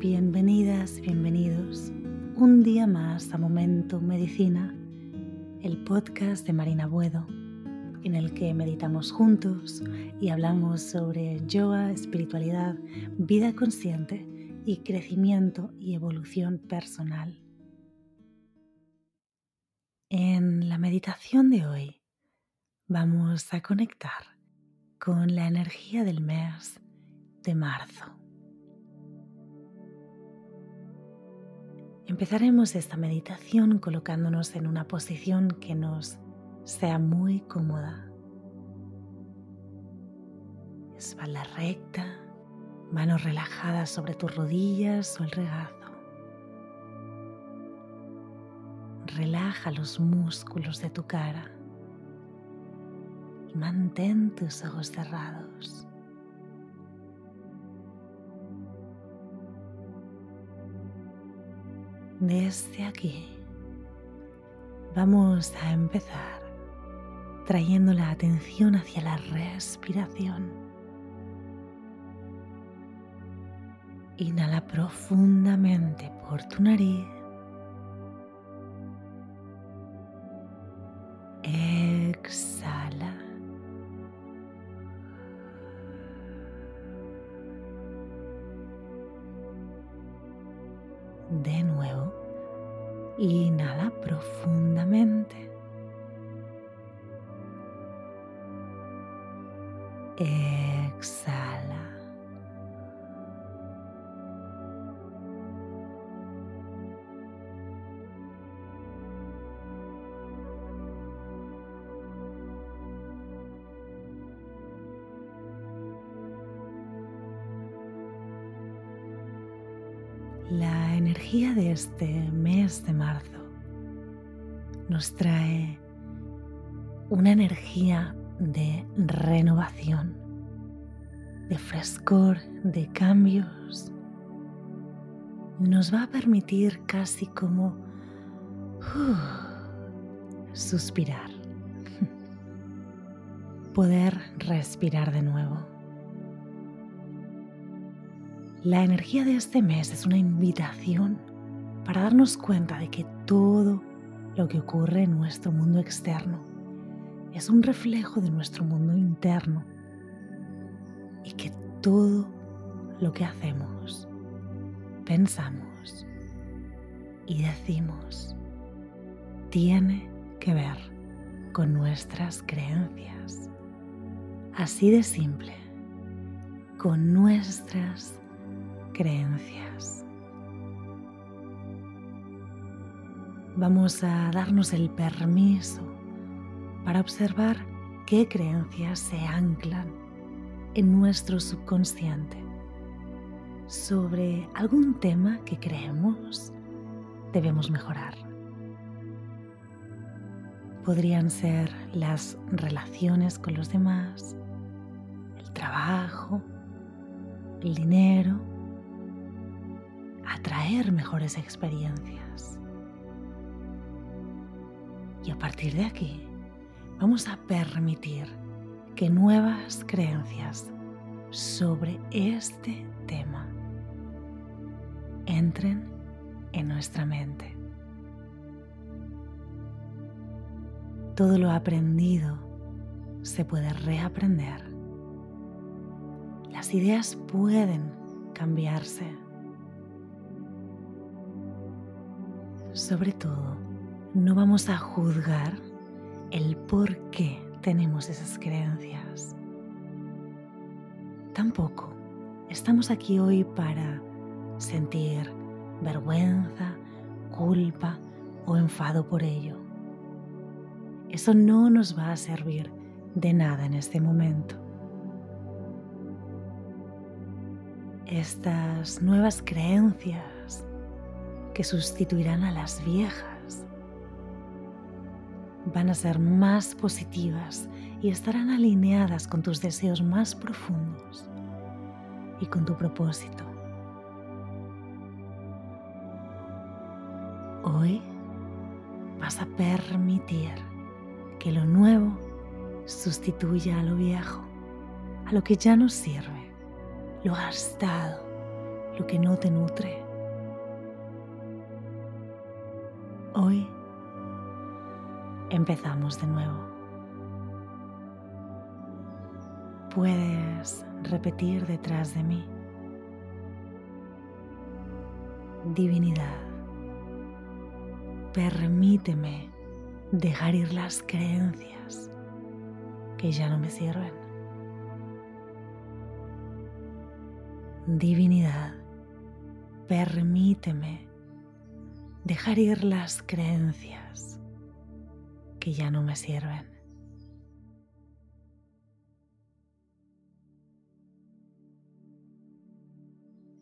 Bienvenidas, bienvenidos un día más a Momento Medicina, el podcast de Marina Buedo, en el que meditamos juntos y hablamos sobre yoga, espiritualidad, vida consciente y crecimiento y evolución personal. En la meditación de hoy vamos a conectar con la energía del mes de marzo. Empezaremos esta meditación colocándonos en una posición que nos sea muy cómoda. Espalda recta, manos relajadas sobre tus rodillas o el regazo. Relaja los músculos de tu cara y mantén tus ojos cerrados. Desde aquí vamos a empezar trayendo la atención hacia la respiración. Inhala profundamente por tu nariz. Exhala. La energía de este mes de marzo nos trae una energía de renovación, de frescor, de cambios. Nos va a permitir casi como uh, suspirar, poder respirar de nuevo. La energía de este mes es una invitación para darnos cuenta de que todo lo que ocurre en nuestro mundo externo es un reflejo de nuestro mundo interno y que todo lo que hacemos, pensamos y decimos tiene que ver con nuestras creencias. Así de simple, con nuestras creencias. Vamos a darnos el permiso para observar qué creencias se anclan en nuestro subconsciente sobre algún tema que creemos debemos mejorar. Podrían ser las relaciones con los demás, el trabajo, el dinero, atraer mejores experiencias. Y a partir de aquí vamos a permitir que nuevas creencias sobre este tema entren en nuestra mente. Todo lo aprendido se puede reaprender. Las ideas pueden cambiarse. Sobre todo, no vamos a juzgar el por qué tenemos esas creencias. Tampoco estamos aquí hoy para sentir vergüenza, culpa o enfado por ello. Eso no nos va a servir de nada en este momento. Estas nuevas creencias que sustituirán a las viejas van a ser más positivas y estarán alineadas con tus deseos más profundos y con tu propósito. Hoy vas a permitir que lo nuevo sustituya a lo viejo, a lo que ya no sirve, lo gastado, lo que no te nutre. Hoy empezamos de nuevo. Puedes repetir detrás de mí. Divinidad, permíteme dejar ir las creencias que ya no me sirven. Divinidad, permíteme dejar ir las creencias que ya no me sirven.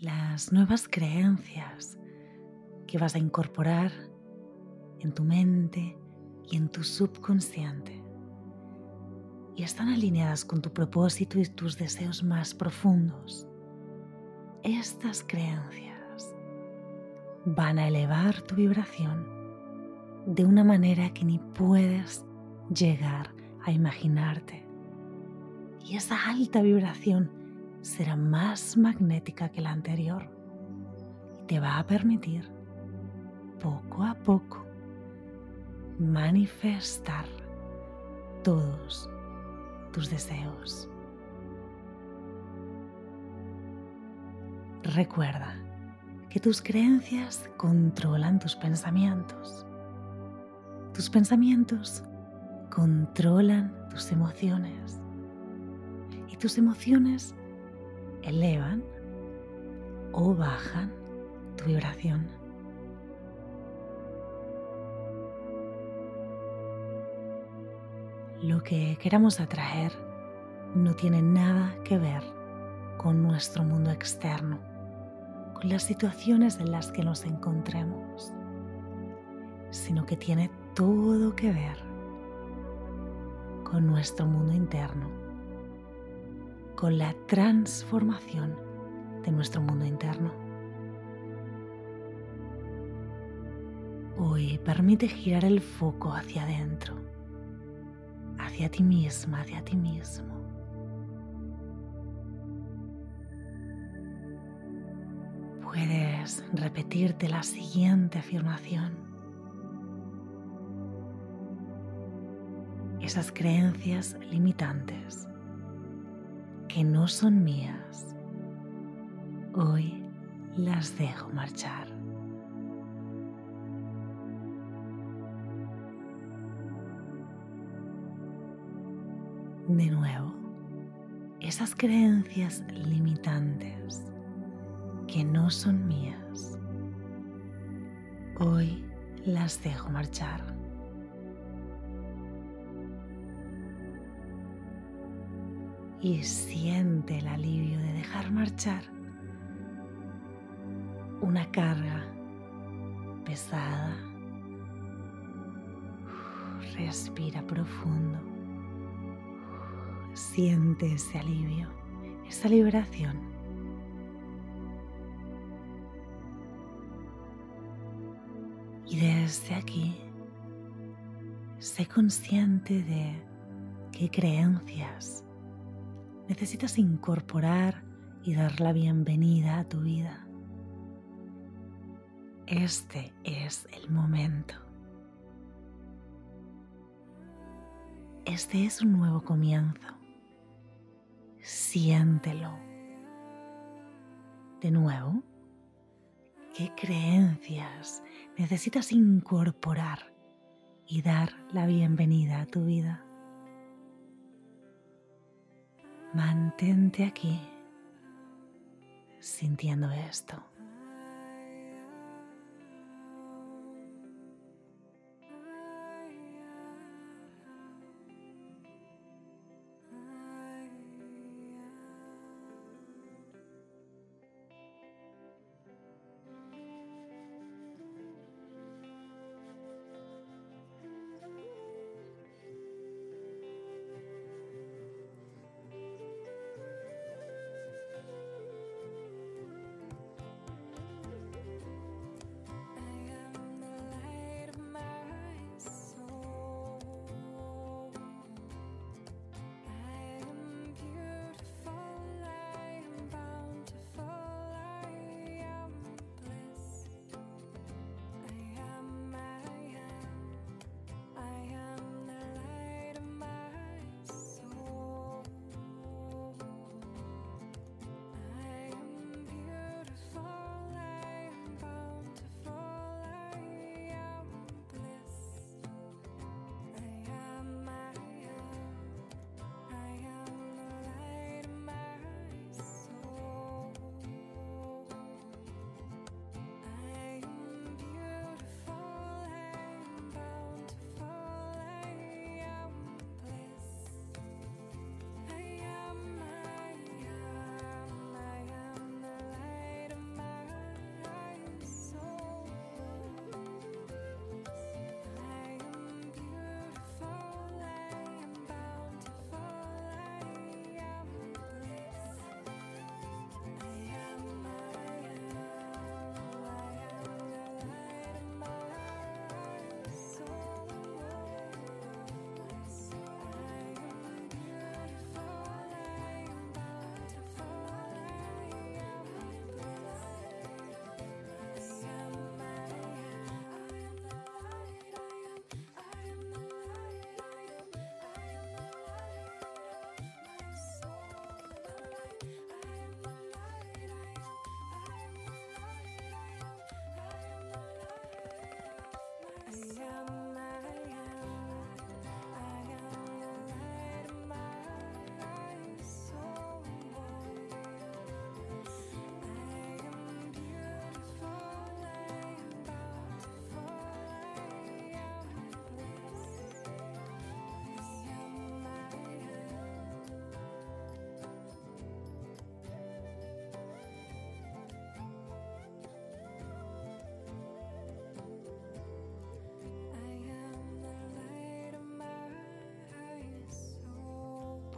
Las nuevas creencias que vas a incorporar en tu mente y en tu subconsciente y están alineadas con tu propósito y tus deseos más profundos estas creencias van a elevar tu vibración de una manera que ni puedes llegar a imaginarte. Y esa alta vibración será más magnética que la anterior y te va a permitir poco a poco manifestar todos tus deseos. Recuerda que tus creencias controlan tus pensamientos. Tus pensamientos controlan tus emociones. Y tus emociones elevan o bajan tu vibración. Lo que queramos atraer no tiene nada que ver con nuestro mundo externo las situaciones en las que nos encontremos, sino que tiene todo que ver con nuestro mundo interno, con la transformación de nuestro mundo interno. Hoy permite girar el foco hacia adentro, hacia ti misma, hacia ti mismo. puedes repetirte la siguiente afirmación. Esas creencias limitantes que no son mías, hoy las dejo marchar. De nuevo, esas creencias limitantes que no son mías. Hoy las dejo marchar. Y siente el alivio de dejar marchar una carga pesada. Respira profundo. Siente ese alivio, esa liberación. Y desde aquí, sé consciente de qué creencias necesitas incorporar y dar la bienvenida a tu vida. Este es el momento. Este es un nuevo comienzo. Siéntelo. De nuevo, ¿qué creencias necesitas incorporar y dar la bienvenida a tu vida. Mantente aquí sintiendo esto.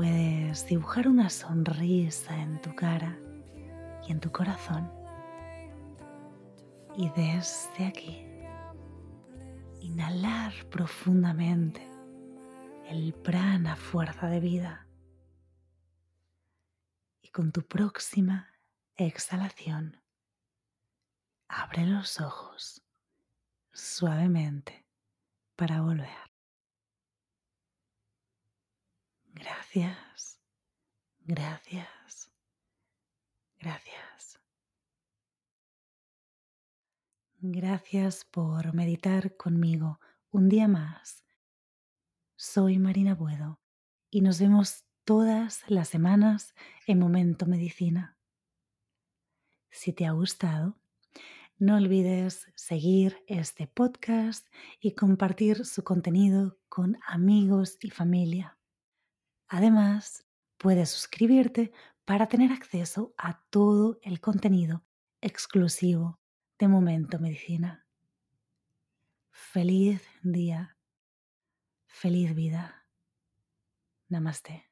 Puedes dibujar una sonrisa en tu cara y en tu corazón. Y desde aquí, inhalar profundamente el prana fuerza de vida. Y con tu próxima exhalación, abre los ojos suavemente para volver. Gracias, gracias, gracias. Gracias por meditar conmigo un día más. Soy Marina Buedo y nos vemos todas las semanas en Momento Medicina. Si te ha gustado, no olvides seguir este podcast y compartir su contenido con amigos y familia. Además, puedes suscribirte para tener acceso a todo el contenido exclusivo de Momento Medicina. Feliz día, feliz vida. Namaste.